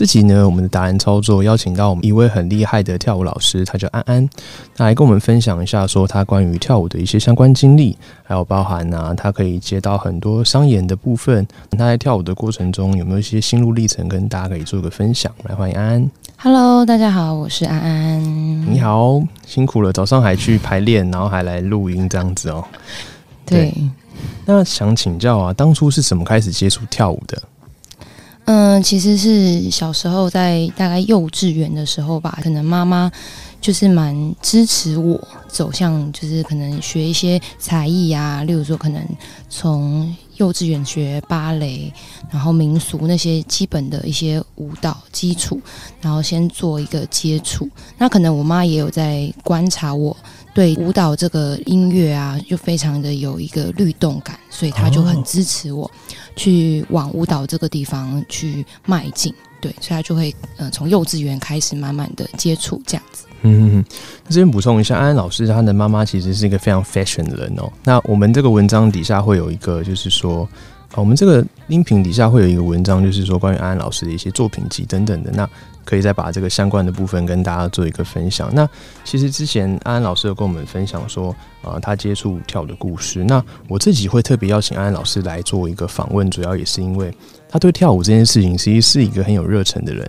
这集呢，我们的达人操作邀请到我们一位很厉害的跳舞老师，他叫安安，他来跟我们分享一下，说他关于跳舞的一些相关经历，还有包含啊，他可以接到很多商演的部分。他在跳舞的过程中有没有一些心路历程，跟大家可以做个分享？来，欢迎安安。Hello，大家好，我是安安。你好，辛苦了，早上还去排练，然后还来录音这样子哦。对，那想请教啊，当初是怎么开始接触跳舞的？嗯、其实是小时候在大概幼稚园的时候吧，可能妈妈就是蛮支持我走向，就是可能学一些才艺啊，例如说可能从幼稚园学芭蕾，然后民俗那些基本的一些舞蹈基础，然后先做一个接触。那可能我妈也有在观察我。对舞蹈这个音乐啊，就非常的有一个律动感，所以她就很支持我去往舞蹈这个地方去迈进。对，所以他就会呃从幼稚园开始慢慢的接触这样子。嗯，那这边补充一下，安安老师他的妈妈其实是一个非常 fashion 的人哦。那我们这个文章底下会有一个，就是说，我们这个音频底下会有一个文章，就是说关于安安老师的一些作品集等等的。那可以再把这个相关的部分跟大家做一个分享。那其实之前安安老师有跟我们分享说，呃，他接触跳舞的故事。那我自己会特别邀请安安老师来做一个访问，主要也是因为他对跳舞这件事情其实是一个很有热忱的人。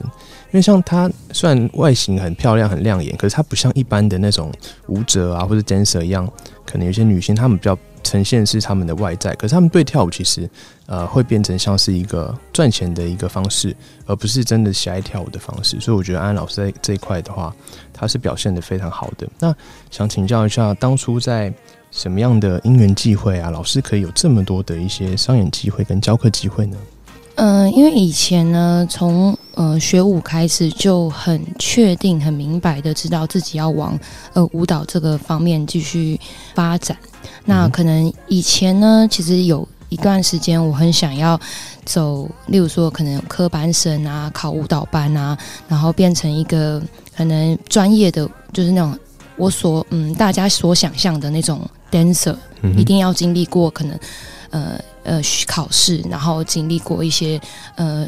因为像他虽然外形很漂亮、很亮眼，可是他不像一般的那种舞者啊或者 dancer 一样，可能有些女性她们比较呈现是她们的外在，可是她们对跳舞其实呃会变成像是一个赚钱的一个方式，而不是真的喜爱跳舞的方式。所以我觉得安安老师在这一块的话，他是表现的非常好的。那想请教一下，当初在什么样的因缘际会啊，老师可以有这么多的一些商演机会跟教课机会呢？嗯、因为以前呢，从呃学舞开始就很确定、很明白的知道自己要往呃舞蹈这个方面继续发展。那嗯可能以前呢，其实有一段时间我很想要走，例如说可能有科班生啊，考舞蹈班啊，然后变成一个可能专业的，就是那种我所嗯大家所想象的那种 dancer。嗯一定要经历过可能呃呃考试，然后经历过一些呃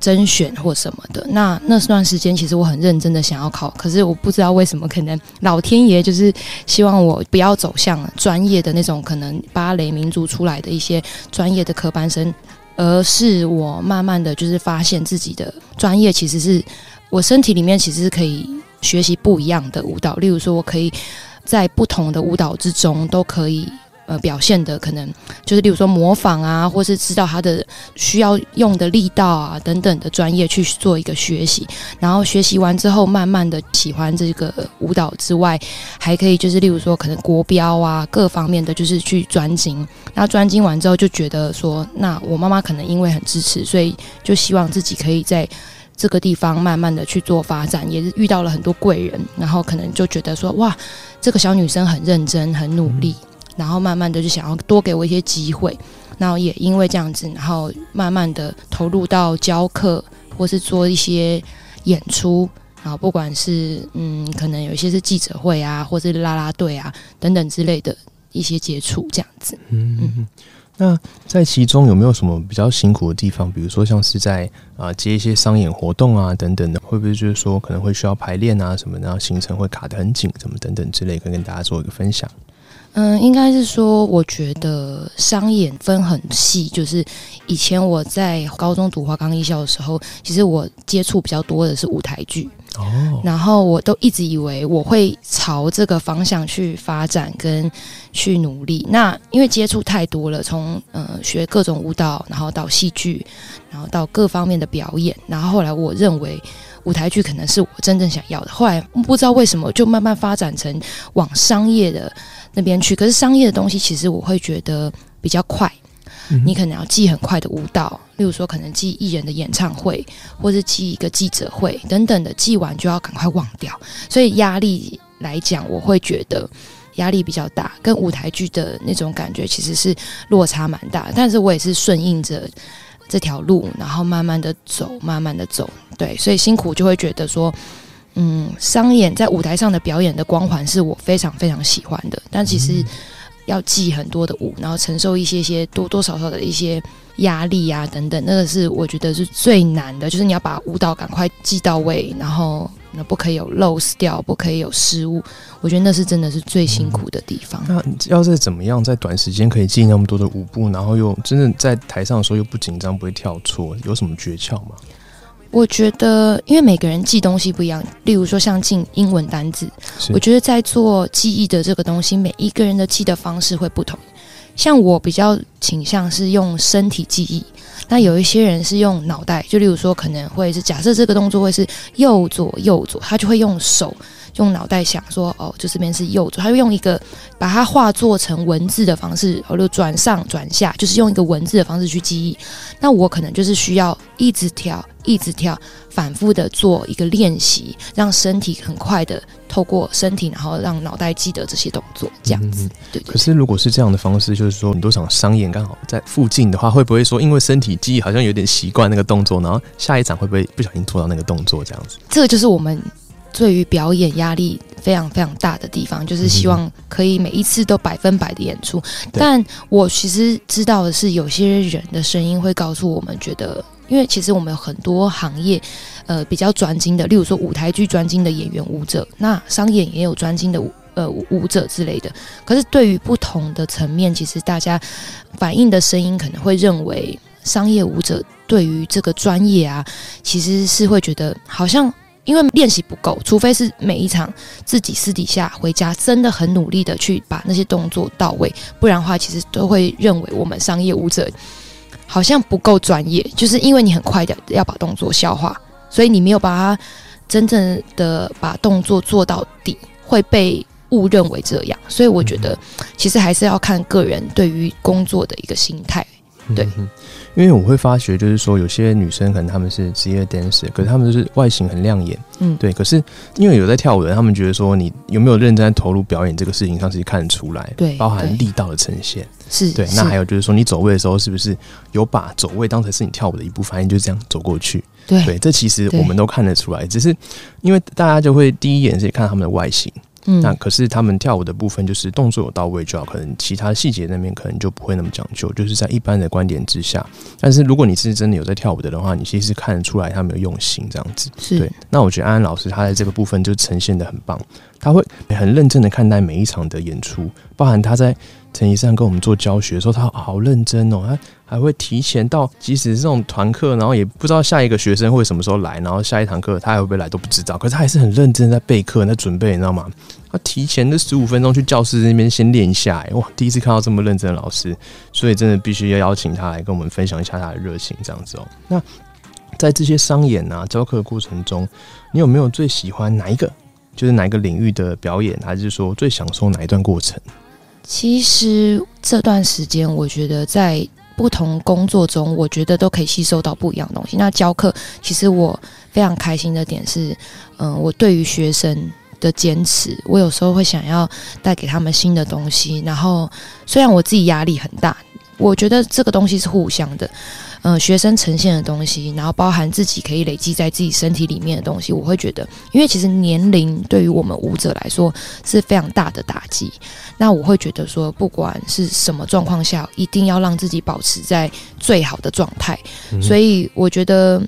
甄选或什么的。那那段时间，其实我很认真的想要考，可是我不知道为什么，可能老天爷就是希望我不要走向专业的那种可能芭蕾民族出来的一些专业的科班生，而是我慢慢的就是发现自己的专业其实是我身体里面其实是可以学习不一样的舞蹈，例如说我可以。在不同的舞蹈之中都可以呃表现的可能就是例如说模仿啊，或是知道他的需要用的力道啊等等的专业去做一个学习，然后学习完之后，慢慢的喜欢这个舞蹈之外，还可以就是例如说可能国标啊各方面的就是去专精，那专精完之后就觉得说，那我妈妈可能因为很支持，所以就希望自己可以在。这个地方慢慢的去做发展，也是遇到了很多贵人，然后可能就觉得说，哇，这个小女生很认真、很努力，然后慢慢的就想要多给我一些机会，然后也因为这样子，然后慢慢的投入到教课或是做一些演出，然后不管是嗯，可能有一些是记者会啊，或是啦啦队啊等等之类的一些接触，这样子。嗯，那在其中有没有什么比较辛苦的地方？比如说像是在啊、呃接一些商演活动啊等等的，会不会就是说可能会需要排练啊什么的，然后行程会卡得很紧，什么等等之类，可以跟大家做一个分享。嗯，应该是说，我觉得商演分很细。就是以前我在高中读华冈艺校的时候，其实我接触比较多的是舞台剧，哦，然后我都一直以为我会朝这个方向去发展跟去努力。那因为接触太多了，从呃学各种舞蹈，然后到戏剧，然后到各方面的表演，然后后来我认为舞台剧可能是我真正想要的。后来不知道为什么就慢慢发展成往商业的那边去。可是商业的东西其实我会觉得比较快。你可能要记很快的舞蹈，例如说可能记艺人的演唱会，或是记一个记者会等等的，记完就要赶快忘掉，所以压力来讲，我会觉得压力比较大，跟舞台剧的那种感觉其实是落差蛮大，但是我也是顺应着这条路，然后慢慢的走，慢慢的走，对，所以辛苦就会觉得说。嗯，商演在舞台上的表演的光环是我非常非常喜欢的，但其实要记很多的舞，然后承受一些些多多少少的一些压力啊等等，那个是我觉得是最难的，就是你要把舞蹈赶快记到位，然后那不可以有 lose 掉，不可以有失误，我觉得那是真的是最辛苦的地方。那要是怎么样在短时间可以记那么多的舞步，然后又真的在台上的时候又不紧张，不会跳错，有什么诀窍吗？我觉得，因为每个人记东西不一样，例如说像记英文单字，我觉得在做记忆的这个东西，每一个人的记的方式会不同。像我比较倾向是用身体记忆，那有一些人是用脑袋，就例如说可能会是假设这个动作会是右左右左，他就会用手。用脑袋想说，哦，就这边是右左，他就用一个把它化作成文字的方式，哦，就转上转下，就是用一个文字的方式去记忆。那我可能就是需要一直跳，一直跳，反复的做一个练习，让身体很快的透过身体，然后让脑袋记得这些动作，这样子。对。可是如果是这样的方式，就是说很多场商演刚好在附近的话，会不会说因为身体记忆好像有点习惯那个动作，然后下一场会不会不小心做到那个动作这样子？这个就是我们。对于表演压力非常非常大的地方，就是希望可以每一次都百分百的演出。但我其实知道的是，有些人的声音会告诉我们，觉得因为其实我们有很多行业，呃，比较专精的，例如说舞台剧专精的演员、舞者，那商演也有专精的呃舞者之类的。可是对于不同的层面，其实大家反映的声音可能会认为，商业舞者对于这个专业啊，其实是会觉得好像。因为练习不够，除非是每一场自己私底下回家真的很努力的去把那些动作到位，不然的话，其实都会认为我们商业舞者好像不够专业。就是因为你很快的要把动作消化，所以你没有把它真正的把动作做到底，会被误认为这样。所以我觉得，其实还是要看个人对于工作的一个心态，对。因为我会发觉，就是说有些女生可能她们是职业 dancer，可是她们就是外形很亮眼，嗯，对。可是因为有在跳舞的，他们觉得说你有没有认真在投入表演这个事情上，其实看得出来，对，包含力道的呈现，是对。那还有就是说，你走位的时候是不是有把走位当成是你跳舞的一部分，就这样走过去？对，这其实我们都看得出来，只是因为大家就会第一眼是看他们的外形。那可是他们跳舞的部分，就是动作有到位就好，可能其他细节那边可能就不会那么讲究，就是在一般的观点之下。但是如果你是真的有在跳舞的的话，你其实看得出来他们有用心这样子。对，那我觉得安安老师他在这个部分就呈现的很棒，他会很认真的看待每一场的演出，包含他在。陈医生跟我们做教学的时候，他好认真哦，他还会提前到，即使是这种团课，然后也不知道下一个学生会什么时候来，然后下一堂课他还会不会来都不知道，可是他还是很认真在备课、在准备，你知道吗？他提前的十五分钟去教室那边先练一下，哎哇，第一次看到这么认真的老师，所以真的必须要邀请他来跟我们分享一下他的热情，这样子哦。那在这些商演啊、教课的过程中，你有没有最喜欢哪一个？就是哪一个领域的表演，还是说最享受哪一段过程？其实这段时间，我觉得在不同工作中，我觉得都可以吸收到不一样的东西。那教课，其实我非常开心的点是，嗯，我对于学生的坚持，我有时候会想要带给他们新的东西。然后，虽然我自己压力很大，我觉得这个东西是互相的。嗯，学生呈现的东西，然后包含自己可以累积在自己身体里面的东西，我会觉得，因为其实年龄对于我们舞者来说是非常大的打击。那我会觉得说，不管是什么状况下，一定要让自己保持在最好的状态。所以我觉得，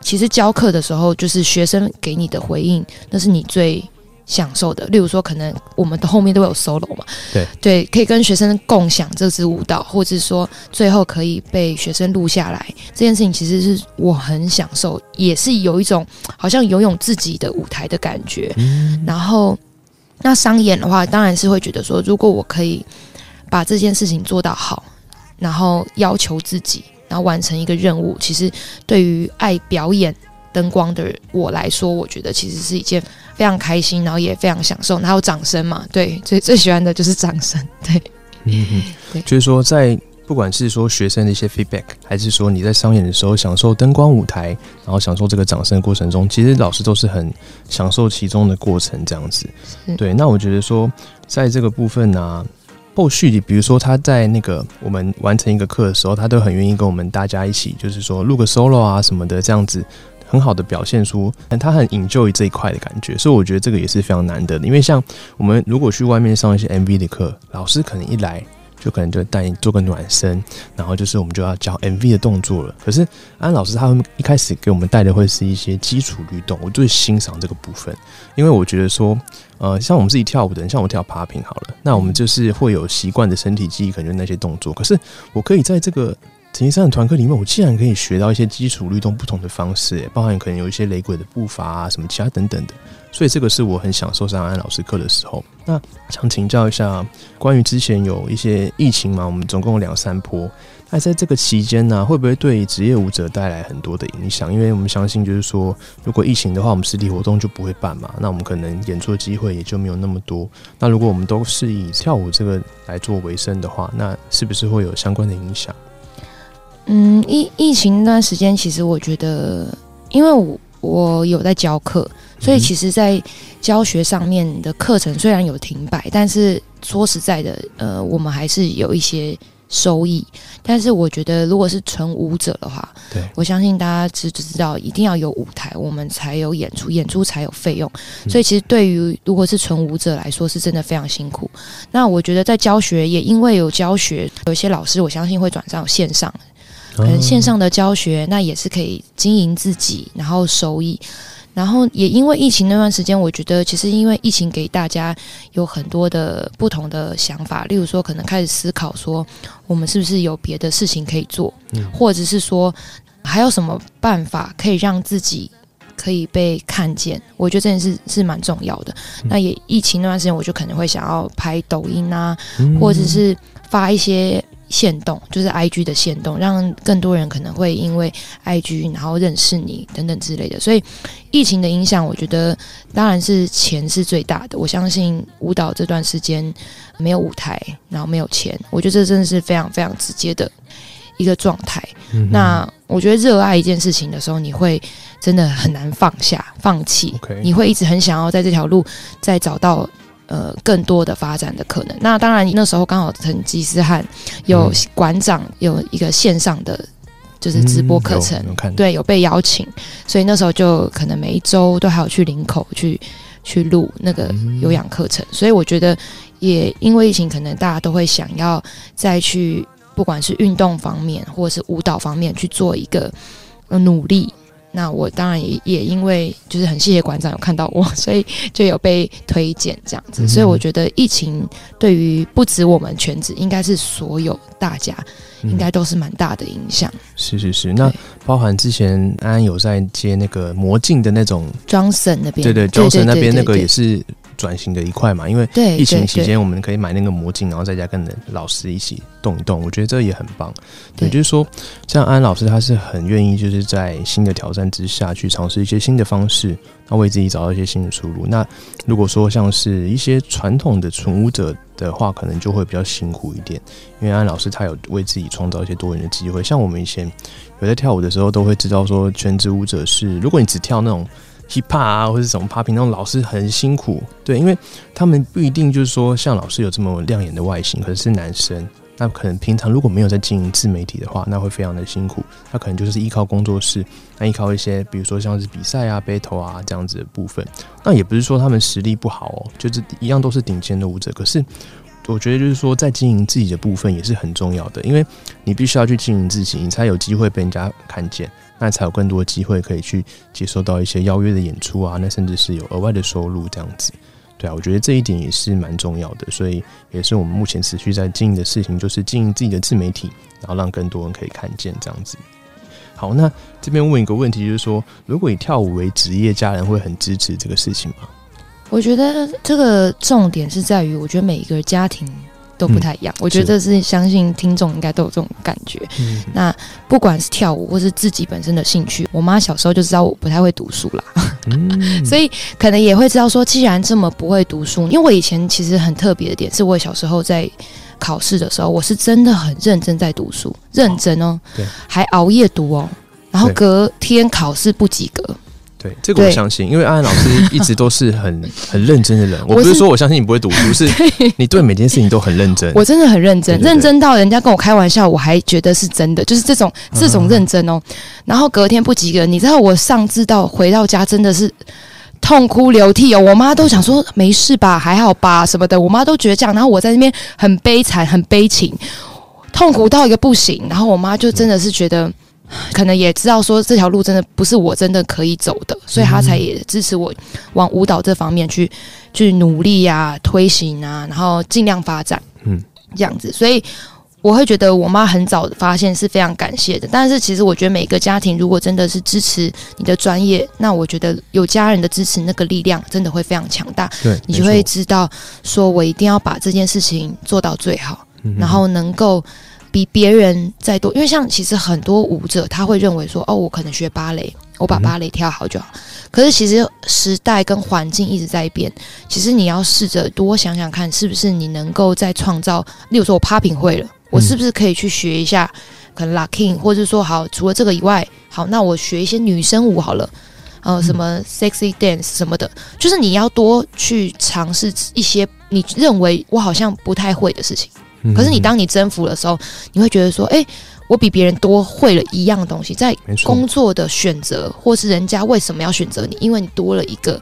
其实教课的时候，就是学生给你的回应，那是你最。享受的，例如说，可能我们的后面都有 solo 嘛，对对，可以跟学生共享这支舞蹈，或者说最后可以被学生录下来，这件事情其实是我很享受，也是有一种好像游泳自己的舞台的感觉。然后，那商演的话，当然是会觉得说，如果我可以把这件事情做到好，然后要求自己，然后完成一个任务，其实对于爱表演。灯光的我来说，我觉得其实是一件非常开心，然后也非常享受。然后掌声嘛？对，最最喜欢的就是掌声。对，嗯，对，就是说在不管是说学生的一些 feedback，还是说你在商演的时候享受灯光舞台，然后享受这个掌声的过程中，其实老师都是很享受其中的过程这样子。对，那我觉得说在这个部分呢。后续，比如说他在那个我们完成一个课的时候，他都很愿意跟我们大家一起，就是说录个 solo 啊什么的，这样子很好的表现出他很 enjoy 这一块的感觉。所以我觉得这个也是非常难得的，因为像我们如果去外面上一些 MV 的课，老师可能一来。就可能就带你做个暖身，然后就是我们就要教 MV 的动作了。可是安老师他们一开始给我们带的会是一些基础律动，我最欣赏这个部分，因为我觉得说，呃，像我们自己跳舞的人，像我跳爬平好了，那我们就是会有习惯的身体记忆，可能就那些动作。可是我可以在这个陈一山的团课里面，我竟然可以学到一些基础律动不同的方式，包含可能有一些雷鬼的步伐啊，什么其他等等的。所以这个是我很享受上安老师课的时候。那想请教一下，关于之前有一些疫情嘛，我们总共有两三波。那在这个期间呢，会不会对职业舞者带来很多的影响？因为我们相信，就是说，如果疫情的话，我们实体活动就不会办嘛，那我们可能演出的机会也就没有那么多。那如果我们都是以跳舞这个来做为生的话，那是不是会有相关的影响？嗯，疫疫情那段时间，其实我觉得，因为我我有在教课。所以其实，在教学上面的课程虽然有停摆，但是说实在的，呃，我们还是有一些收益。但是我觉得，如果是纯舞者的话，对我相信大家知知道，一定要有舞台，我们才有演出，演出才有费用。所以其实对于如果是纯舞者来说，是真的非常辛苦。那我觉得在教学也因为有教学，有些老师我相信会转上线上，可能线上的教学那也是可以经营自己，然后收益。然后也因为疫情那段时间，我觉得其实因为疫情给大家有很多的不同的想法，例如说可能开始思考说，我们是不是有别的事情可以做，或者是说还有什么办法可以让自己可以被看见？我觉得这件事是蛮重要的。那也疫情那段时间，我就可能会想要拍抖音啊，或者是发一些。线动就是 I G 的线动，让更多人可能会因为 I G 然后认识你等等之类的。所以疫情的影响，我觉得当然是钱是最大的。我相信舞蹈这段时间没有舞台，然后没有钱，我觉得这真的是非常非常直接的一个状态。那我觉得热爱一件事情的时候，你会真的很难放下、放弃，你会一直很想要在这条路再找到。呃，更多的发展的可能。那当然，那时候刚好成吉思汗有馆长有一个线上的就是直播课程，对，有被邀请，所以那时候就可能每一周都还有去林口去去录那个有氧课程。所以我觉得，也因为疫情，可能大家都会想要再去，不管是运动方面或者是舞蹈方面去做一个努力。那我当然也也因为就是很谢谢馆长有看到我，所以就有被推荐这样子。所以我觉得疫情对于不止我们全职，应该是所有大家应该都是蛮大的影响。是是是，那包含之前安安有在接那个魔镜的那种庄森那边，对对，庄森那边那个也是。转型的一块嘛，因为疫情期间我们可以买那个魔镜，然后在家跟老师一起动一动，我觉得这也很棒。也就是说，像安老师他是很愿意就是在新的挑战之下去尝试一些新的方式，那为自己找到一些新的出路。那如果说像是一些传统的纯舞者的话，可能就会比较辛苦一点，因为安老师他有为自己创造一些多元的机会。像我们以前有在跳舞的时候，都会知道说，全职舞者是如果你只跳那种。Hiphop 啊，或者什么 popping 那种老师很辛苦，对，因为他们不一定就是说像老师有这么亮眼的外形，可是是男生，那可能平常如果没有在经营自媒体的话，那会非常的辛苦。他可能就是依靠工作室，那依靠一些比如说像是比赛啊、battle 啊这样子的部分。那也不是说他们实力不好哦，就是一样都是顶尖的舞者，可是。我觉得就是说，在经营自己的部分也是很重要的，因为你必须要去经营自己，你才有机会被人家看见，那才有更多的机会可以去接收到一些邀约的演出啊，那甚至是有额外的收入这样子。对啊，我觉得这一点也是蛮重要的，所以也是我们目前持续在经营的事情，就是经营自己的自媒体，然后让更多人可以看见这样子。好，那这边问一个问题，就是说，如果以跳舞为职业，家人会很支持这个事情吗？我觉得这个重点是在于，我觉得每一个家庭都不太一样。我觉得这是相信听众应该都有这种感觉。那不管是跳舞，或是自己本身的兴趣，我妈小时候就知道我不太会读书啦，所以可能也会知道说，既然这么不会读书，因为我以前其实很特别的点，是我小时候在考试的时候，我是真的很认真在读书，认真哦，对，还熬夜读哦，然后隔天考试不及格，对，这个我相信，因为安安老师一直都是很 很认真的人。我不是说我相信你不会读书，是你对每件事情都很认真。我真的很认真，认真到人家跟我开玩笑，我还觉得是真的，就是这种这种认真哦。然后隔天不及格，你知道我上至到回到家真的是痛哭流涕哦。我妈都想说没事吧，还好吧什么的，我妈都觉得这样。然后我在那边很悲惨，很悲情，痛苦到一个不行。然后我妈就真的是觉得。可能也知道说这条路真的不是我真的可以走的，所以他才也支持我往舞蹈这方面去去努力啊、推行啊，然后尽量发展。嗯，这样子，所以我会觉得我妈很早发现是非常感谢的。但是其实我觉得每个家庭如果真的是支持你的专业，那我觉得有家人的支持，那个力量真的会非常强大。对，你就会知道，说我一定要把这件事情做到最好，然后能够比别人再多。因为像其实很多舞者他会认为说，哦，我可能学芭蕾，我把芭蕾跳好就好。可是其实时代跟环境一直在变，其实你要试着多想想看，是不是你能够再创造。例如说，我 popping 会了，我是不是可以去学一下，可能 locking，或者说好，除了这个以外，好，那我学一些女生舞好了。呃，什么 sexy dance 什么的，就是你要多去尝试一些你认为我好像不太会的事情。嗯可是你当你征服的时候，你会觉得说，哎、我比别人多会了一样东西，在工作的选择，或是人家为什么要选择你，因为你多了一个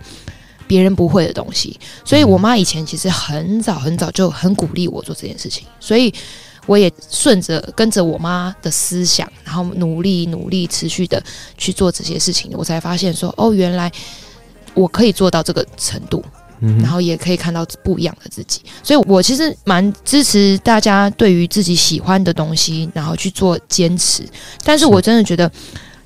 别人不会的东西。所以我妈以前其实很早很早就很鼓励我做这件事情，所以我也顺着跟着我妈的思想，然后努力努力持续的去做这些事情，我才发现说，哦，原来我可以做到这个程度。嗯然后也可以看到不一样的自己。所以我其实蛮支持大家对于自己喜欢的东西，然后去做坚持。但是我真的觉得，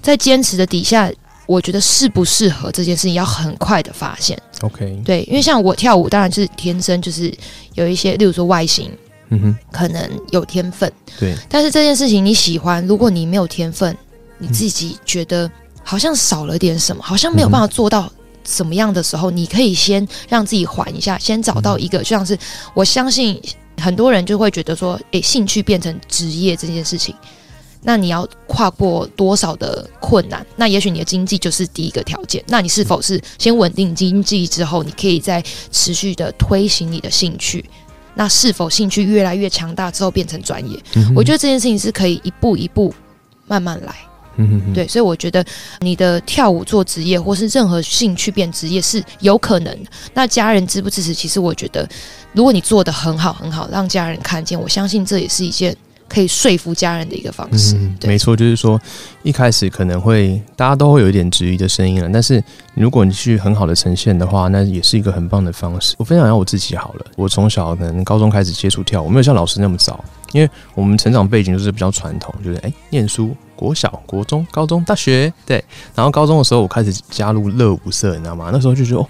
在坚持的底下，我觉得适不适合这件事情要很快的发现。OK，对，因为像我跳舞，当然是天生就是有一些，例如说外形嗯哼，可能有天分，对，但是这件事情你喜欢，如果你没有天分，你自己觉得好像少了点什么，好像没有办法做到什么样的时候，你可以先让自己缓一下，先找到一个，就像是我相信很多人就会觉得说，诶，兴趣变成职业这件事情。那你要跨过多少的困难？那也许你的经济就是第一个条件。那你是否是先稳定经济之后，你可以再持续的推行你的兴趣？那是否兴趣越来越强大之后变成专业？我觉得这件事情是可以一步一步慢慢来。嗯对，所以我觉得你的跳舞做职业，或是任何兴趣变职业是有可能的。那家人支不支持？其实我觉得，如果你做的很好很好，让家人看见，我相信这也是一件可以说服家人的一个方式。嗯，没错，就是说一开始可能会大家都会有一点质疑的声音了，但是如果你去很好的呈现的话，那也是一个很棒的方式。我分享一下我自己好了，我从小可能高中开始接触跳舞，没有像老师那么早，因为我们成长背景就是比较传统，就是哎、念书。国小、国中、高中、大学，对，然后高中的时候我开始加入乐舞社，你知道吗？那时候就觉得哦，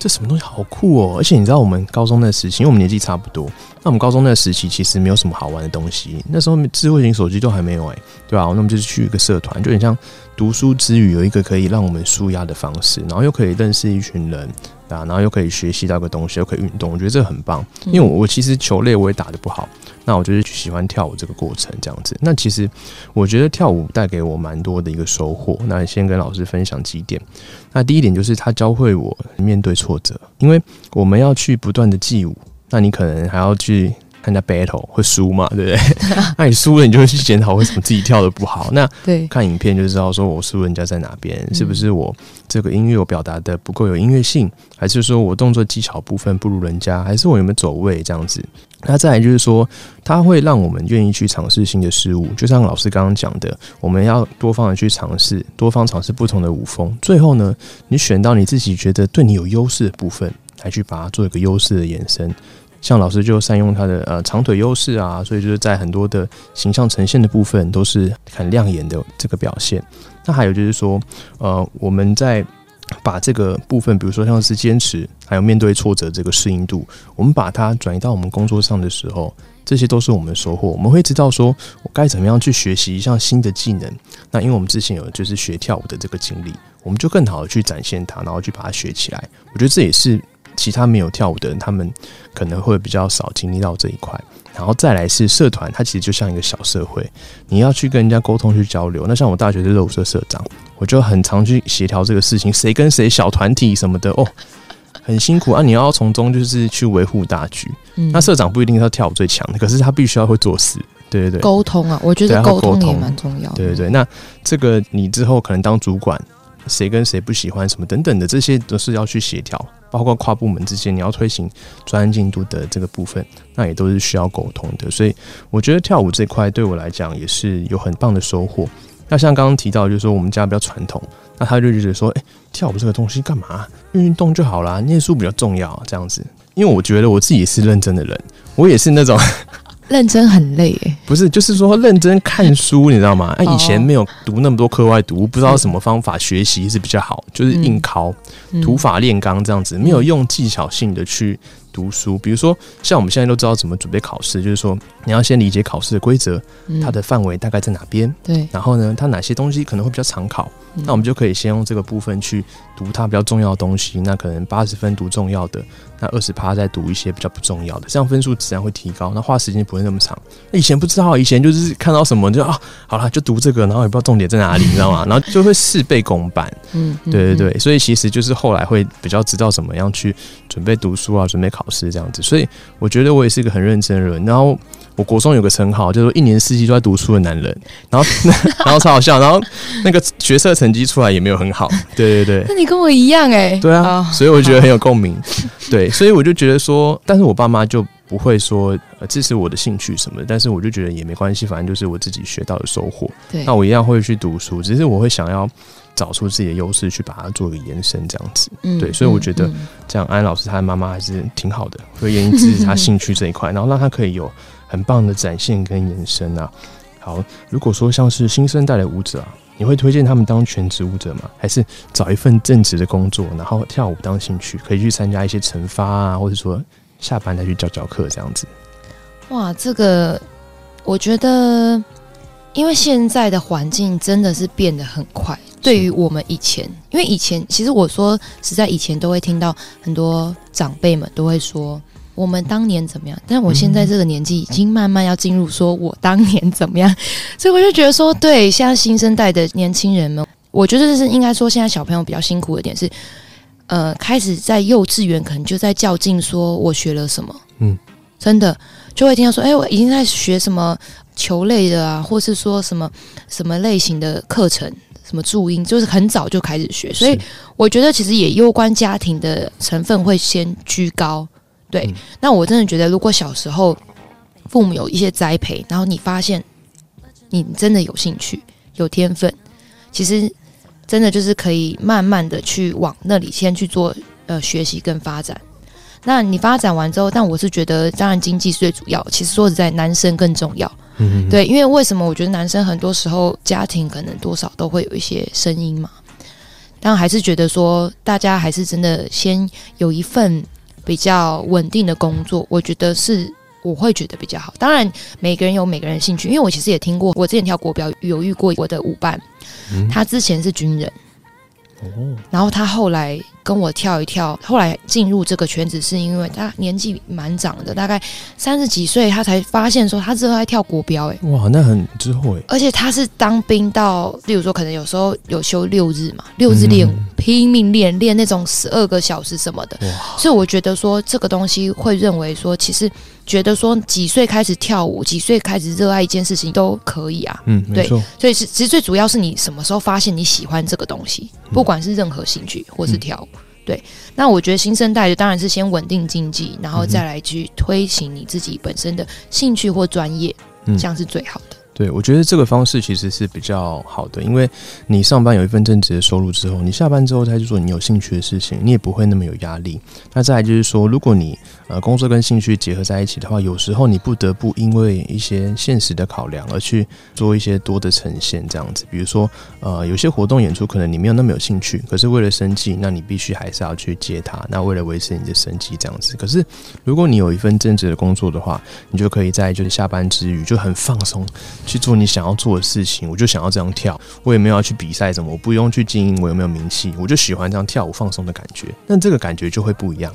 这什么东西好酷哦！而且你知道我们高中那时期，因为我们年纪差不多，那我们高中那时期其实没有什么好玩的东西，那时候智慧型手机都还没有哎、对吧、那我们就是去一个社团，就很像读书之余有一个可以让我们舒压的方式，然后又可以认识一群人，啊，然后又可以学习到个东西，又可以运动，我觉得这个很棒。因为我我其实球类我也打得不好，那我就是喜欢跳舞这个过程这样子。那其实我觉得跳舞带给我蛮多的一个收获。那先跟老师分享几点。那第一点就是他教会我面对挫折，因为我们要去不断的记舞，那你可能还要去。参加 battle 会输嘛，对不对？那你输了，你就会去检讨为什么自己跳的不好。那对，看影片就知道说我输人家在哪边，是不是我这个音乐我表达的不够有音乐性，还是说我动作技巧部分不如人家，还是我有没有走位这样子？那再来就是说，它会让我们愿意去尝试新的事物，就像老师刚刚讲的，我们要多方的去尝试，多方尝试不同的舞风，最后呢，你选到你自己觉得对你有优势的部分，来去把它做一个优势的延伸。像老师就善用他的呃长腿优势啊，所以就是在很多的形象呈现的部分都是很亮眼的这个表现。那还有就是说，呃，我们在把这个部分，比如说像是坚持，还有面对挫折这个适应度，我们把它转移到我们工作上的时候，这些都是我们的收获。我们会知道说我该怎么样去学习一项新的技能。那因为我们之前有就是学跳舞的这个经历，我们就更好的去展现它，然后去把它学起来。我觉得这也是。其他没有跳舞的人，他们可能会比较少经历到这一块。然后再来是社团，它其实就像一个小社会，你要去跟人家沟通去交流。那像我大学是热舞社社长，我就很常去协调这个事情，谁跟谁小团体什么的哦，很辛苦啊。你要从中就是去维护大局。嗯那社长不一定是要跳舞最强的，可是他必须要会做事。对对对，沟通啊，我觉得沟通也蛮重要的。对对对，那这个你之后可能当主管，谁跟谁不喜欢什么等等的，这些都是要去协调，包括跨部门之间你要推行专案进度的这个部分，那也都是需要沟通的。所以我觉得跳舞这块对我来讲也是有很棒的收获。那像刚刚提到，就是说我们家比较传统，那他就觉得说，哎、跳舞这个东西干嘛？运动就好啦，念书比较重要，这样子。因为我觉得我自己是认真的人，我也是那种认真很累耶，不是，就是说认真看书，你知道吗？哎、以前哦没有读那么多课外读，不知道什么方法学习是比较好，就是硬考、嗯。土法炼钢这样子，没有用技巧性的去读书。比如说，像我们现在都知道怎么准备考试，就是说你要先理解考试的规则，嗯它的范围大概在哪边，对，然后呢，它哪些东西可能会比较常考，嗯那我们就可以先用这个部分去读它比较重要的东西。那可能八十分读重要的，那二十趴再读一些比较不重要的，这样分数自然会提高。那花时间不会那么长。以前不知道，以前就是看到什么就啊，好了就读这个，然后也不知道重点在哪里，你知道吗？然后就会事倍功半。嗯，嗯对对，对，所以其实就是后来会比较知道怎么样去准备读书啊，准备考试这样子。所以我觉得我也是一个很认真的人。然后我国中有个称号，就是一年四季都在读书的男人。然后 然后超好笑，然后那个学测成绩出来也没有很好。对对对。那你跟我一样诶。对啊，所以我觉得很有共鸣。对，所以我就觉得说，但是我爸妈就不会说呃支持我的兴趣什么的，但是我就觉得也没关系，反正就是我自己学到的收获。对，那我一样会去读书，只是我会想要找出自己的优势，去把它做个延伸，这样子。嗯对所以我觉得嗯这样安老师他的妈妈还是挺好的，会愿意支持他兴趣这一块，然后让他可以有很棒的展现跟延伸啊。好，如果说像是新生代的舞者啊，你会推荐他们当全职舞者吗？还是找一份正职的工作，然后跳舞当兴趣，可以去参加一些惩罚啊，或者说下班再去教教课这样子？哇，这个我觉得，因为现在的环境真的是变得很快。对于我们以前，因为以前其实我说实在，以前都会听到很多长辈们都会说我们当年怎么样，但我现在这个年纪已经慢慢要进入说我当年怎么样，所以我就觉得说，对现在新生代的年轻人们，我觉得这是应该说现在小朋友比较辛苦的点是，呃，开始在幼稚园可能就在较劲，说我学了什么，嗯，真的就会听到说，哎、我已经在学什么球类的啊，或是说什么什么类型的课程，什么注音，就是很早就开始学，所以我觉得其实也攸关家庭的成分会先居高。对，嗯。那我真的觉得，如果小时候父母有一些栽培，然后你发现你真的有兴趣、有天分，其实真的就是可以慢慢的去往那里先去做呃学习跟发展。那你发展完之后，但我是觉得，当然经济是最主要。其实说实在，男生更重要。嗯，对，因为为什么我觉得男生很多时候家庭可能多少都会有一些声音嘛，但还是觉得说大家还是真的先有一份比较稳定的工作，我觉得是我会觉得比较好。当然每个人有每个人的兴趣，因为我其实也听过，我之前跳国标有遇过我的舞伴，嗯。他之前是军人，哦，然后他后来跟我跳一跳，后来进入这个圈子是因为他年纪蛮长的，大概三十几岁，他才发现说他之后在跳国标、欸，哇，那很之后哎，而且他是当兵到，例如说可能有时候有休六日嘛，六日练舞，嗯。拼命练练那种十二个小时什么的，哇，所以我觉得说这个东西会认为说，其实觉得说几岁开始跳舞，几岁开始热爱一件事情都可以啊。嗯，对，所以是其实最主要是你什么时候发现你喜欢这个东西，不管是任何兴趣或是跳舞。对，那我觉得新生代的当然是先稳定经济，然后再来去推行你自己本身的兴趣或专业，嗯这样是最好的。对，我觉得这个方式其实是比较好的，因为你上班有一份正职的收入之后，你下班之后再去做你有兴趣的事情，你也不会那么有压力。那再来就是说，如果你呃工作跟兴趣结合在一起的话，有时候你不得不因为一些现实的考量而去做一些多的呈现，这样子。比如说呃，有些活动演出可能你没有那么有兴趣，可是为了生计，那你必须还是要去接它。那为了维持你的生计这样子，可是如果你有一份正职的工作的话，你就可以在就是下班之余就很放松。去做你想要做的事情，我就想要这样跳，我也没有要去比赛什么，我不用去经营我有没有名气，我就喜欢这样跳舞放松的感觉，那这个感觉就会不一样。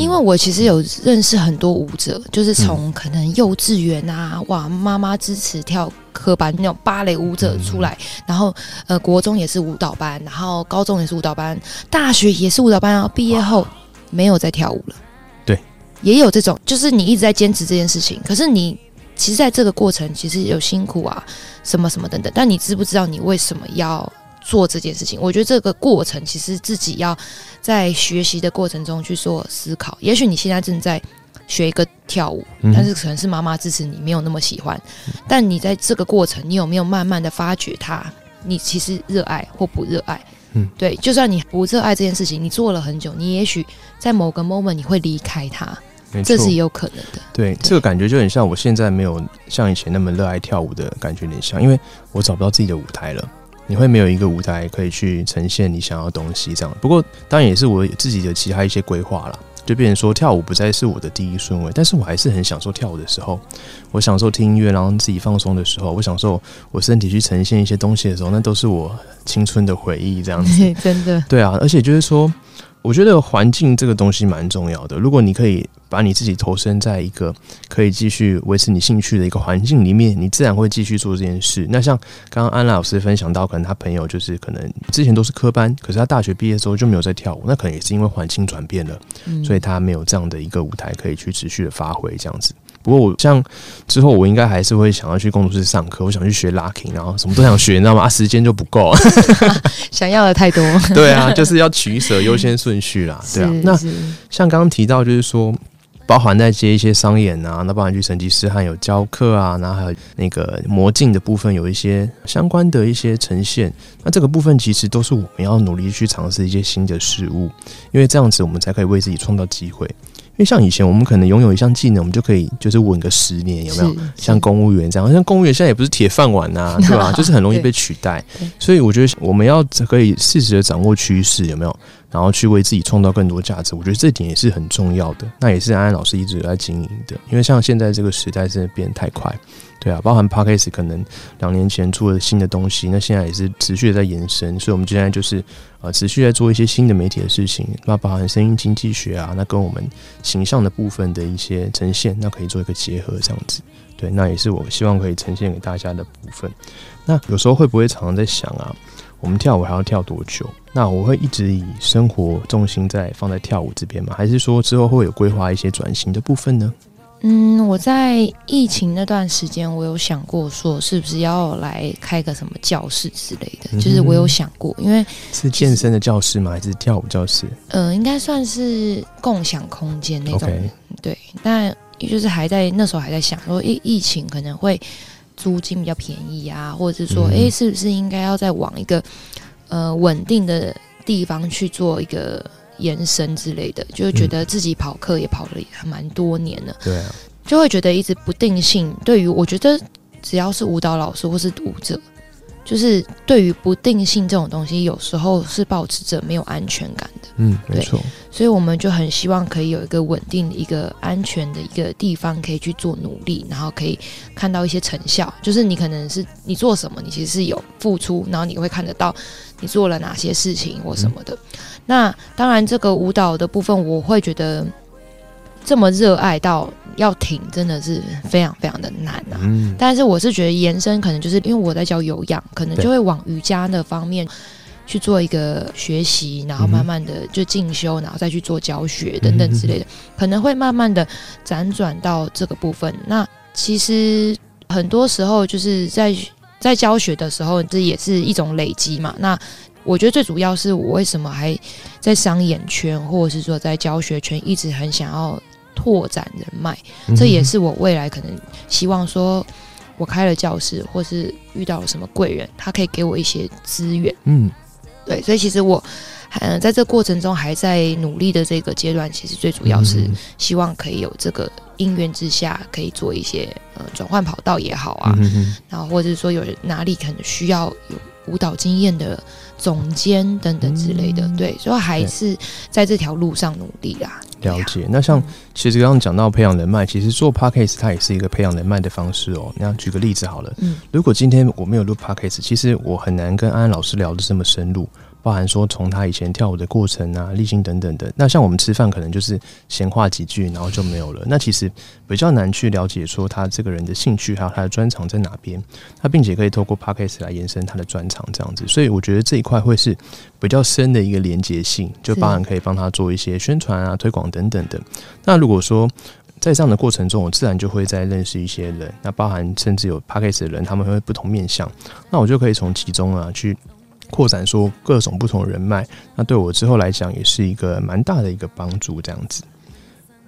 因为我其实有认识很多舞者，就是从可能幼稚园啊，哇，妈妈支持跳科班那种芭蕾舞者出来，然后呃，国中也是舞蹈班，然后高中也是舞蹈班，大学也是舞蹈班，然后毕业后没有再跳舞了。对，也有这种，就是你一直在坚持这件事情，可是你其实在这个过程其实有辛苦啊，什么什么等等，但你知不知道你为什么要？做这件事情，我觉得这个过程其实自己要在学习的过程中去做思考。也许你现在正在学一个跳舞，但是可能是妈妈支持你，没有那么喜欢。但你在这个过程，你有没有慢慢的发掘它？你其实热爱或不热爱？嗯，对。就算你不热爱这件事情，你做了很久，你也许在某个 moment 你会离开它，这是有可能的。对，这个感觉就很像我现在没有像以前那么热爱跳舞的感觉，有点像，因为我找不到自己的舞台了。你会没有一个舞台可以去呈现你想要的东西，这样。不过当然也是我自己的其他一些规划了，就变成说跳舞不再是我的第一顺位，但是我还是很享受跳舞的时候，我享受听音乐，然后自己放松的时候，我享受我身体去呈现一些东西的时候，那都是我青春的回忆，这样子。真的。对啊，而且就是说。我觉得环境这个东西蛮重要的。如果你可以把你自己投身在一个可以继续维持你兴趣的一个环境里面，你自然会继续做这件事。那像刚刚安娜老师分享到，可能他朋友就是可能之前都是科班，可是他大学毕业之后就没有在跳舞，那可能也是因为环境转变了，所以他没有这样的一个舞台可以去持续的发挥这样子。不过我像之后我应该还是会想要去工作室上课，我想去学 locking，然后什么都想学，你知道吗？啊 时间就不够，想要的太多。对啊，就是要取舍优先顺序啦。对啊，那像刚刚提到，就是说包含在接一些商演啊，那包含去成吉思汗有教课啊，然后还有那个魔镜的部分有一些相关的一些呈现，那这个部分其实都是我们要努力去尝试一些新的事物，因为这样子我们才可以为自己创造机会。因为像以前我们可能拥有一项技能，我们就可以就是稳个十年，有没有？像公务员这样，像公务员现在也不是铁饭碗呐，对吧？就是很容易被取代。所以我觉得我们要可以适时的掌握趋势，有没有？然后去为自己创造更多价值，我觉得这点也是很重要的。那也是安安老师一直在经营的。因为像现在这个时代真的变得太快，对啊，包含 p a r k a s 可能两年前出了新的东西，那现在也是持续的在延伸。所以，我们现在就是呃持续在做一些新的媒体的事情，那包含声音经济学啊，那跟我们形象的部分的一些呈现，那可以做一个结合，这样子。对，那也是我希望可以呈现给大家的部分。那有时候会不会常常在想啊？我们跳舞还要跳多久？那我会一直以生活重心在放在跳舞这边吗？还是说之后会有规划一些转型的部分呢？嗯，我在疫情那段时间，我有想过说是不是要来开个什么教室之类的。就是我有想过，因为是健身的教室吗？还是跳舞教室？呃，应该算是共享空间那种。对，但就是还在那时候还在想说，疫疫情可能会。租金比较便宜啊，或者是说，哎，是不是应该要再往一个呃稳定的地方去做一个延伸之类的？就觉得自己跑课也跑了还蛮多年了，对啊，就会觉得一直不定性。对于我觉得，只要是舞蹈老师或是舞者。就是对于不定性这种东西，有时候是保持着没有安全感的。嗯，没错。所以我们就很希望可以有一个稳定的一个安全的一个地方，可以去做努力，然后可以看到一些成效。就是你可能是你做什么，你其实是有付出，然后你会看得到你做了哪些事情或什么的。那当然，这个舞蹈的部分，我会觉得。这么热爱到要停，真的是非常非常的难啊！嗯，但是我是觉得延伸可能就是因为我在教有氧，可能就会往瑜伽的方面去做一个学习，然后慢慢的就进修，然后再去做教学等等之类的，可能会慢慢的辗转到这个部分。那其实很多时候就是在在教学的时候，这也是一种累积嘛。那我觉得最主要是我为什么还在商演圈，或者是说在教学圈，一直很想要。拓展人脉，这也是我未来可能希望说，我开了教室，或是遇到了什么贵人，他可以给我一些资源。嗯，对，所以其实我，嗯，在这过程中还在努力的这个阶段，其实最主要是希望可以有这个因缘之下，可以做一些呃转换跑道也好啊，然后或者是说有哪里可能需要有舞蹈经验的总监等等之类的，对，所以还是在这条路上努力啦。了解，那像其实刚刚讲到培养人脉，其实做 podcast 它也是一个培养人脉的方式哦。那举个例子好了，嗯，如果今天我没有录 podcast，其实我很难跟安安老师聊的这么深入。包含说从他以前跳舞的过程啊、历经等等的。那像我们吃饭可能就是闲话几句，然后就没有了。那其实比较难去了解说他这个人的兴趣还有他的专长在哪边。他并且可以透过 podcast 来延伸他的专长这样子。所以我觉得这一块会是比较深的一个连接性，就包含可以帮他做一些宣传啊、推广等等的。那如果说在这样的过程中，我自然就会在认识一些人，那包含甚至有 p a c k a g e 的人，他们会不同面向，那我就可以从其中啊去扩展说各种不同的人脉，那对我之后来讲也是一个蛮大的一个帮助，这样子。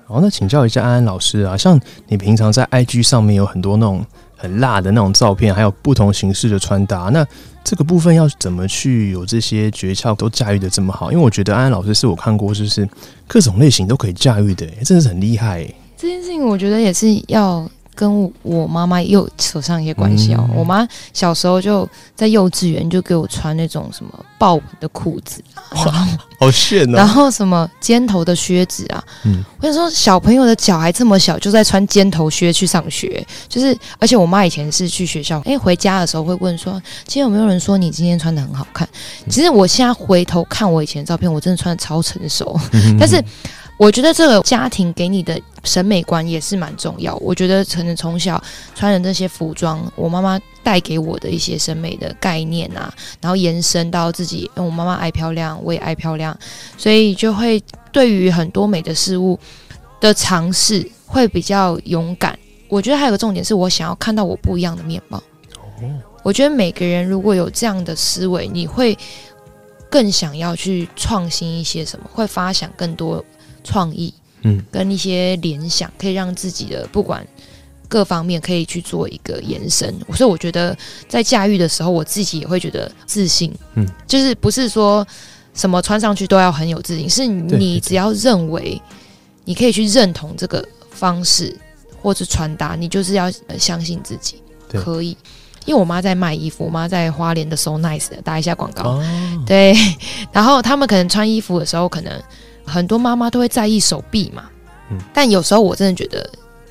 好，那请教一下安安老师啊，像你平常在 IG 上面有很多那种很辣的那种照片，还有不同形式的穿搭，那这个部分要怎么去有这些诀窍都驾驭的这么好？因为我觉得安安老师是我看过就是各种类型都可以驾驭的，真的是很厉害。这件事情我觉得也是要跟我妈妈又扯上一些关系哦。我妈小时候就在幼稚园就给我穿那种什么豹纹的裤子，哇，好炫哦！然后什么尖头的靴子啊，嗯，我想说小朋友的脚还这么小，就在穿尖头靴去上学，就是而且我妈以前是去学校，哎，回家的时候会问说，今天有没有人说你今天穿的很好看？其实我现在回头看我以前的照片，我真的穿的超成熟，但是。我觉得这个家庭给你的审美观也是蛮重要。我觉得可能从小穿的那些服装，我妈妈带给我的一些审美的概念啊，然后延伸到自己，因为我妈妈爱漂亮，我也爱漂亮，所以就会对于很多美的事物的尝试会比较勇敢。我觉得还有个重点是我想要看到我不一样的面貌。我觉得每个人如果有这样的思维，你会更想要去创新一些什么，会发想更多。创意，嗯，跟一些联想，可以让自己的不管各方面可以去做一个延伸。所以我觉得在驾驭的时候，我自己也会觉得自信，嗯，就是不是说什么穿上去都要很有自信，是你只要认为你可以去认同这个方式或是穿搭，你就是要相信自己可以。因为我妈在卖衣服，我妈在花莲的 So Nice 打一下广告，对，然后他们可能穿衣服的时候可能。很多妈妈都会在意手臂嘛，嗯，但有时候我真的觉得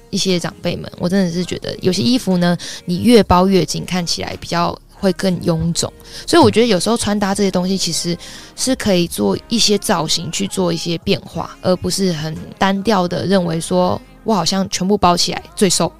一些长辈们，我真的是觉得有些衣服呢，你越包越紧，看起来比较会更臃肿。所以我觉得有时候穿搭这些东西其实是可以做一些造型去做一些变化，而不是很单调的认为说我好像全部包起来最瘦，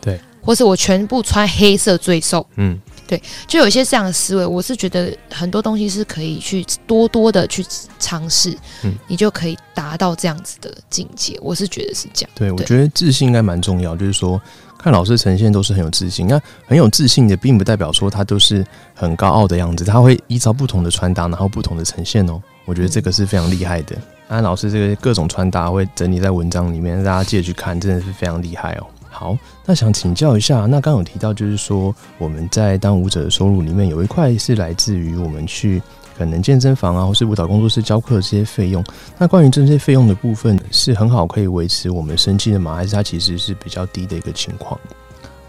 对，或是我全部穿黑色最瘦，嗯。对，就有一些这样的思维，我是觉得很多东西是可以去多多的去尝试，嗯，你就可以达到这样子的境界。我是觉得是这样。对，我觉得自信应该蛮重要，就是说看老师呈现都是很有自信。那很有自信的，并不代表说他都是很高傲的样子，他会依照不同的穿搭，然后不同的呈现哦。我觉得这个是非常厉害的。安老师这个各种穿搭会整理在文章里面，大家记得去看，真的是非常厉害哦。好，那想请教一下，那刚有提到就是说，我们在当舞者的收入里面有一块是来自于我们去可能健身房啊，或是舞蹈工作室教课这些费用。那关于这些费用的部分，是很好可以维持我们生计的吗？还是它其实是比较低的一个情况？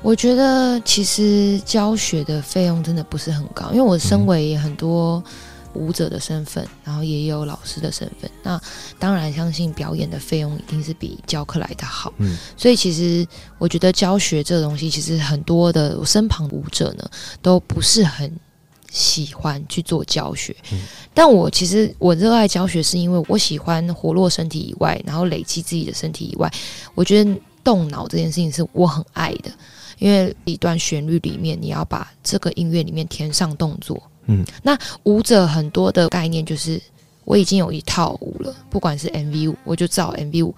我觉得其实教学的费用真的不是很高，因为我身为很多。舞者的身份，然后也有老师的身份。那当然，相信表演的费用一定是比教课来的好。嗯，所以其实我觉得教学这个东西，其实很多的我身旁舞者呢，都不是很喜欢去做教学。嗯，但我其实我热爱教学，是因为我喜欢活络身体以外，然后累积自己的身体以外，我觉得动脑这件事情是我很爱的。因为一段旋律里面，你要把这个音乐里面填上动作。嗯，那舞者很多的概念就是我已经有一套舞了，不管是 MV 舞，我就照 MV 舞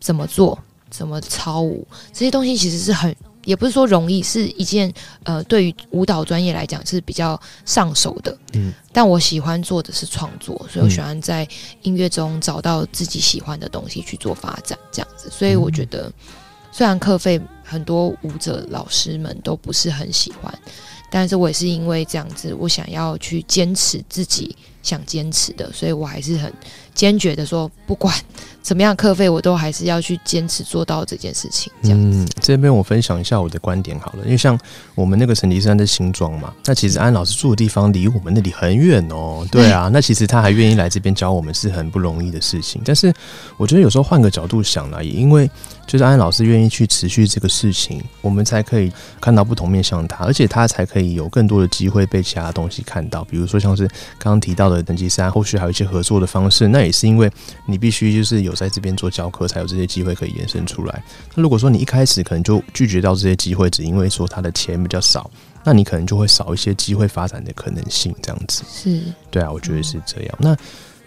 怎么做，怎么操舞，这些东西其实是很，也不是说容易，是一件呃，对于舞蹈专业来讲是比较上手的。嗯，但我喜欢做的是创作，所以我喜欢在音乐中找到自己喜欢的东西去做发展，这样子。所以我觉得，虽然课费很多舞者老师们都不是很喜欢。但是我也是因为这样子，我想要去坚持自己想坚持的，所以我还是很坚决的说，不管怎么样课费，我都还是要去坚持做到这件事情。这样嗯，这边我分享一下我的观点好了，因为像我们那个陈迪山的新庄嘛，那其实安老师住的地方离我们那里很远哦。对啊，那其实他还愿意来这边教我们是很不容易的事情。但是我觉得有时候换个角度想呢，也因为。就是安老师愿意去持续这个事情，我们才可以看到不同面向他，而且他才可以有更多的机会被其他东西看到。比如说像是刚刚提到的的等级三，后续还有一些合作的方式。那也是因为你必须就是有在这边做教课，才有这些机会可以延伸出来。那如果说你一开始可能就拒绝到这些机会，只因为说他的钱比较少，那你可能就会少一些机会发展的可能性。这样子是对啊，我觉得是这样。那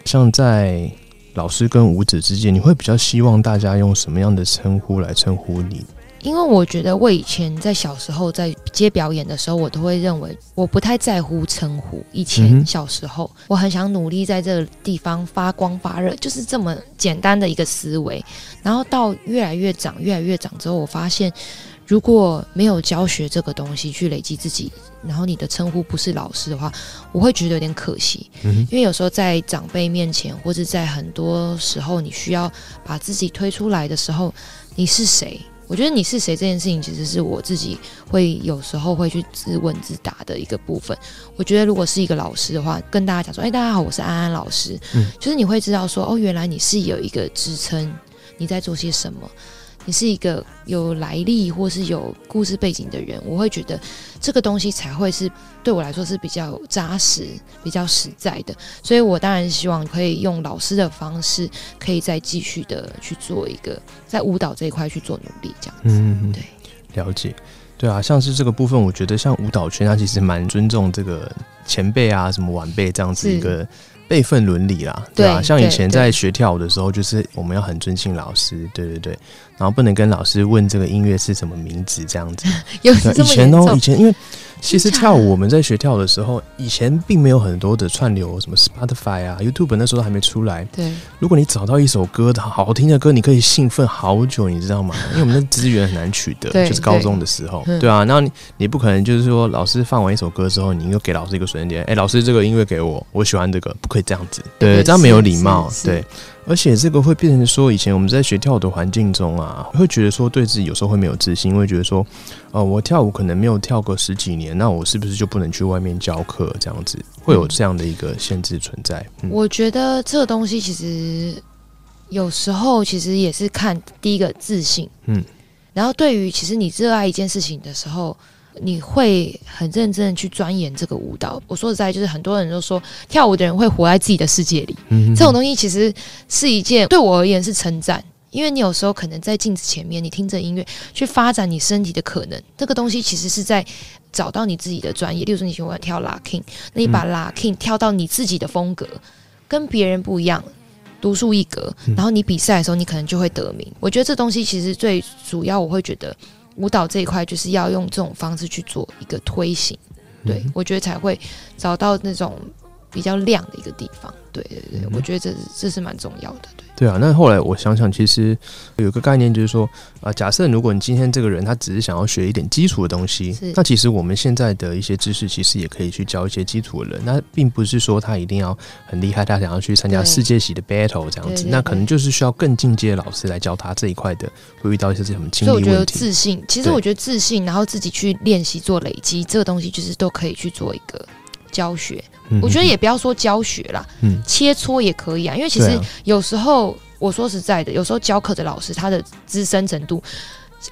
像在老师跟舞者之间，你会比较希望大家用什么样的称呼来称呼你？因为我觉得我以前在小时候在接表演的时候，我都会认为我不太在乎称呼。以前小时候，我很想努力在这个地方发光发热，就是这么简单的一个思维。然后到越来越长，越来越长之后，我发现如果没有教学这个东西去累积自己，然后你的称呼不是老师的话，我会觉得有点可惜。因为有时候在长辈面前，或者在很多时候你需要把自己推出来的时候，你是谁？我觉得你是谁这件事情，其实是我自己会有时候会去自问自答的一个部分。我觉得如果是一个老师的话，跟大家讲说：“哎，大家好，我是安安老师。”嗯，就是你会知道说：“哦，原来你是有一个支撑，你在做些什么。”你是一个有来历或是有故事背景的人，我会觉得这个东西才会是对我来说是比较扎实、比较实在的。所以我当然希望可以用老师的方式，可以再继续的去做一个在舞蹈这一块去做努力，这样。嗯，对，了解。对啊，像是这个部分，我觉得像舞蹈圈，它其实蛮尊重这个前辈啊、什么晚辈这样子一个。辈分伦理啦，对吧？像以前在学跳舞的时候，就是我们要很尊敬老师，对对对，然后不能跟老师问这个音乐是什么名字这样子。有以前哦，以前因为。其实跳舞，我们在学跳的时候，以前并没有很多的串流，什么 Spotify 啊、YouTube 那时候还没出来。对，如果你找到一首歌的好听的歌，你可以兴奋好久，你知道吗？因为我们的资源很难取得，就是高中的时候，对啊。然后你你不可能就是说，老师放完一首歌之后，你又给老师一个瞬间点，哎，老师这个音乐给我，我喜欢这个，不可以这样子，对，这样没有礼貌，对。而且这个会变成说，以前我们在学跳舞的环境中啊，会觉得说对自己有时候会没有自信，会觉得说，呃，我跳舞可能没有跳个十几年，那我是不是就不能去外面教课？这样子会有这样的一个限制存在。我觉得这个东西其实有时候其实也是看第一个自信，嗯，然后对于其实你热爱一件事情的时候。你会很认真的去钻研这个舞蹈。我说实在，就是很多人都说跳舞的人会活在自己的世界里。嗯，这种东西其实是一件对我而言是称赞，因为你有时候可能在镜子前面，你听着音乐去发展你身体的可能。这个东西其实是在找到你自己的专业。例如说，你喜欢跳 locking，那你把 locking 跳到你自己的风格，跟别人不一样，独树一格。然后你比赛的时候，你可能就会得名。我觉得这东西其实最主要，我会觉得。舞蹈这一块就是要用这种方式去做一个推行，对我觉得才会找到那种比较亮的一个地方。对对对，我觉得这这是蛮重要的。对。对啊，那后来我想想，其实有个概念就是说，啊，假设如果你今天这个人他只是想要学一点基础的东西，那其实我们现在的一些知识其实也可以去教一些基础的人。那并不是说他一定要很厉害，他想要去参加世界级的 battle 这样子，那可能就是需要更进阶的老师来教他这一块的，会遇到一些什么经历问题。所以我觉得自信，其实我觉得自信，然后自己去练习做累积，这个东西就是都可以去做一个教学。我觉得也不要说教学啦，嗯，切磋也可以啊。因为其实有时候我说实在的，有时候教课的老师他的资深程度，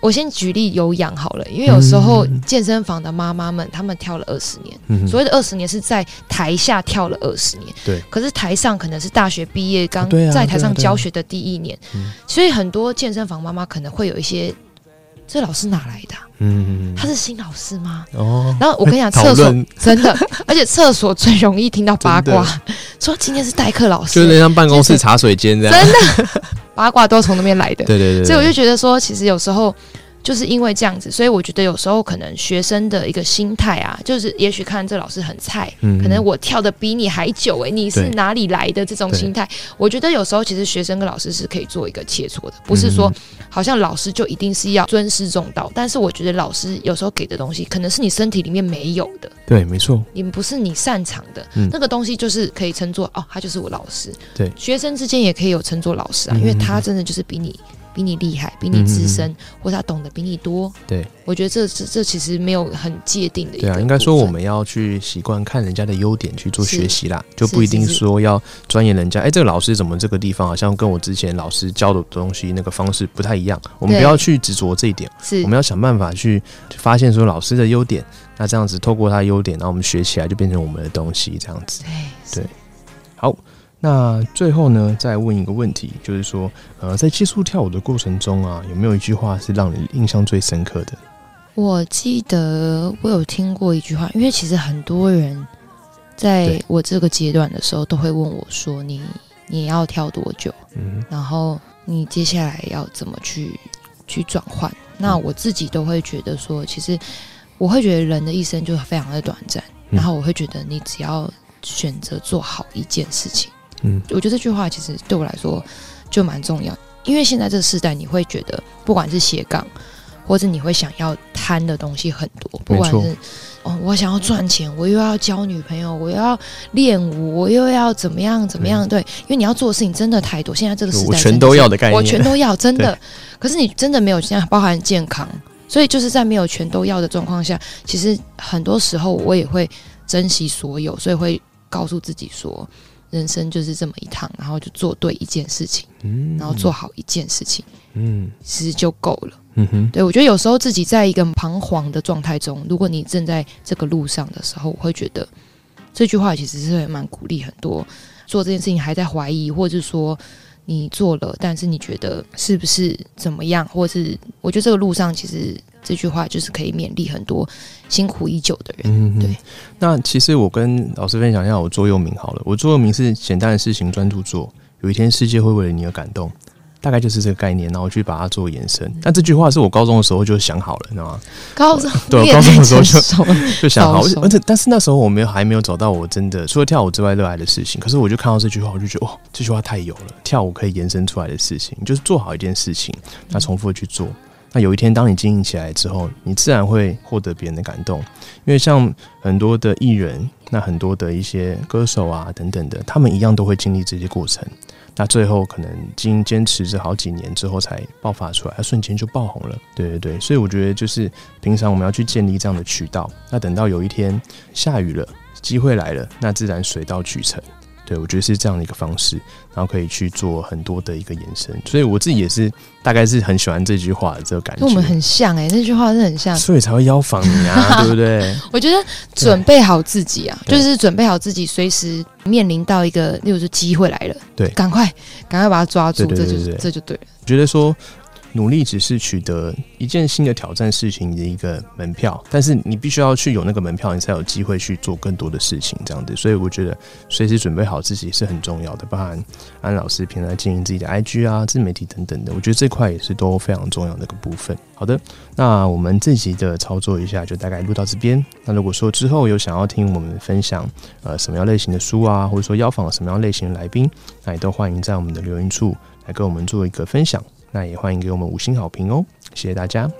我先举例有氧好了。因为有时候健身房的妈妈们，她们跳了二十年，所谓的二十年是在台下跳了二十年，对。可是台上可能是大学毕业刚在台上教学的第一年，所以很多健身房妈妈可能会有一些。这老师哪来的？嗯，他是新老师吗？哦，然后我跟你讲，厕所真的，而且厕所最容易听到八卦，说今天是代课老师，就是像办公室茶水间这样，真的。八卦都从那边来的。对对对，所以我就觉得说，其实有时候。就是因为这样子，所以我觉得有时候可能学生的一个心态啊，就是也许看这老师很菜，可能我跳的比你还久诶，你是哪里来的这种心态？我觉得有时候其实学生跟老师是可以做一个切磋的，不是说好像老师就一定是要尊师重道，但是我觉得老师有时候给的东西可能是你身体里面没有的，对，没错，你们不是你擅长的那个东西，就是可以称作哦，他就是我老师。对，学生之间也可以有称作老师啊，因为他真的就是比你。比你厉害，比你资深，或者他懂得比你多。对，我觉得这这这其实没有很界定的。对啊，应该说我们要去习惯看人家的优点去做学习啦，就不一定说要钻研人家。哎，这个老师怎么这个地方好像跟我之前老师教的东西那个方式不太一样？我们不要去执着这一点，是我们要想办法去发现说老师的优点，那这样子透过他的优点，然后我们学起来就变成我们的东西，这样子。对。好，那最后呢，再问一个问题，就是说，呃，在接触跳舞的过程中啊，有没有一句话是让你印象最深刻的？我记得我有听过一句话，因为其实很多人在我这个阶段的时候，都会问我说：“你你要跳多久？嗯然后你接下来要怎么去去转换？”那我自己都会觉得说，其实我会觉得人的一生就非常的短暂，嗯然后我会觉得你只要选择做好一件事情，嗯。我觉得这句话其实对我来说就蛮重要，因为现在这个时代，你会觉得不管是斜杠，或者你会想要贪的东西很多，不管是哦，我想要赚钱，我又要交女朋友，我又要练舞，我又要怎么样怎么样，对，因为你要做的事情真的太多，现在这个时代我全都要的概念。我全都要，真的。可是你真的没有现在包含健康，所以就是在没有全都要的状况下，其实很多时候我也会珍惜所有，所以会告诉自己说，人生就是这么一趟，然后就做对一件事情，嗯。然后做好一件事情，嗯。其实就够了。嗯哼，对我觉得有时候自己在一个彷徨的状态中，如果你正在这个路上的时候，我会觉得这句话其实是蛮鼓励很多做这件事情还在怀疑，或者是说你做了，但是你觉得是不是怎么样，或是我觉得这个路上其实这句话就是可以勉励很多辛苦已久的人。嗯对。那其实我跟老师分享一下我座右铭好了，我座右铭是简单的事情专注做，有一天世界会为了你而感动。大概就是这个概念，然后去把它做延伸。但这句话是我高中的时候就想好了，你知道吗？高中 对高中的时候就 就想好，而且但是那时候我没有还没有找到我真的除了跳舞之外热爱的事情。可是我就看到这句话，我就觉得哦，这句话太有了，跳舞可以延伸出来的事情，就是做好一件事情，那重复的去做。那有一天当你经营起来之后，你自然会获得别人的感动，因为像很多的艺人，那很多的一些歌手啊等等的，他们一样都会经历这些过程。那最后可能经坚持着好几年之后才爆发出来，他瞬间就爆红了。对对对，所以我觉得就是平常我们要去建立这样的渠道。那等到有一天下雨了，机会来了，那自然水到渠成。对我觉得是这样的一个方式，然后可以去做很多的一个延伸。所以我自己也是大概是很喜欢这句话的这个感觉。跟我们很像哎、这句话是很像。所以才会邀访你啊，对不对？我觉得准备好自己啊，就是准备好自己，随时面临到一个，例如说机会来了，对赶快赶快把它抓住，这就这就对了。觉得说努力只是取得一件新的挑战事情的一个门票，但是你必须要去有那个门票，你才有机会去做更多的事情，这样子。所以我觉得随时准备好自己是很重要的，包含安老师平常经营自己的 IG 啊、自媒体等等的，我觉得这块也是都非常重要的一个部分。好的，那我们这集的操作一下就大概录到这边。那如果说之后有想要听我们分享呃什么样类型的书啊，或者说邀访什么样类型的来宾，那也都欢迎在我们的留言处来跟我们做一个分享。那也欢迎给我们五星好评哦，谢谢大家。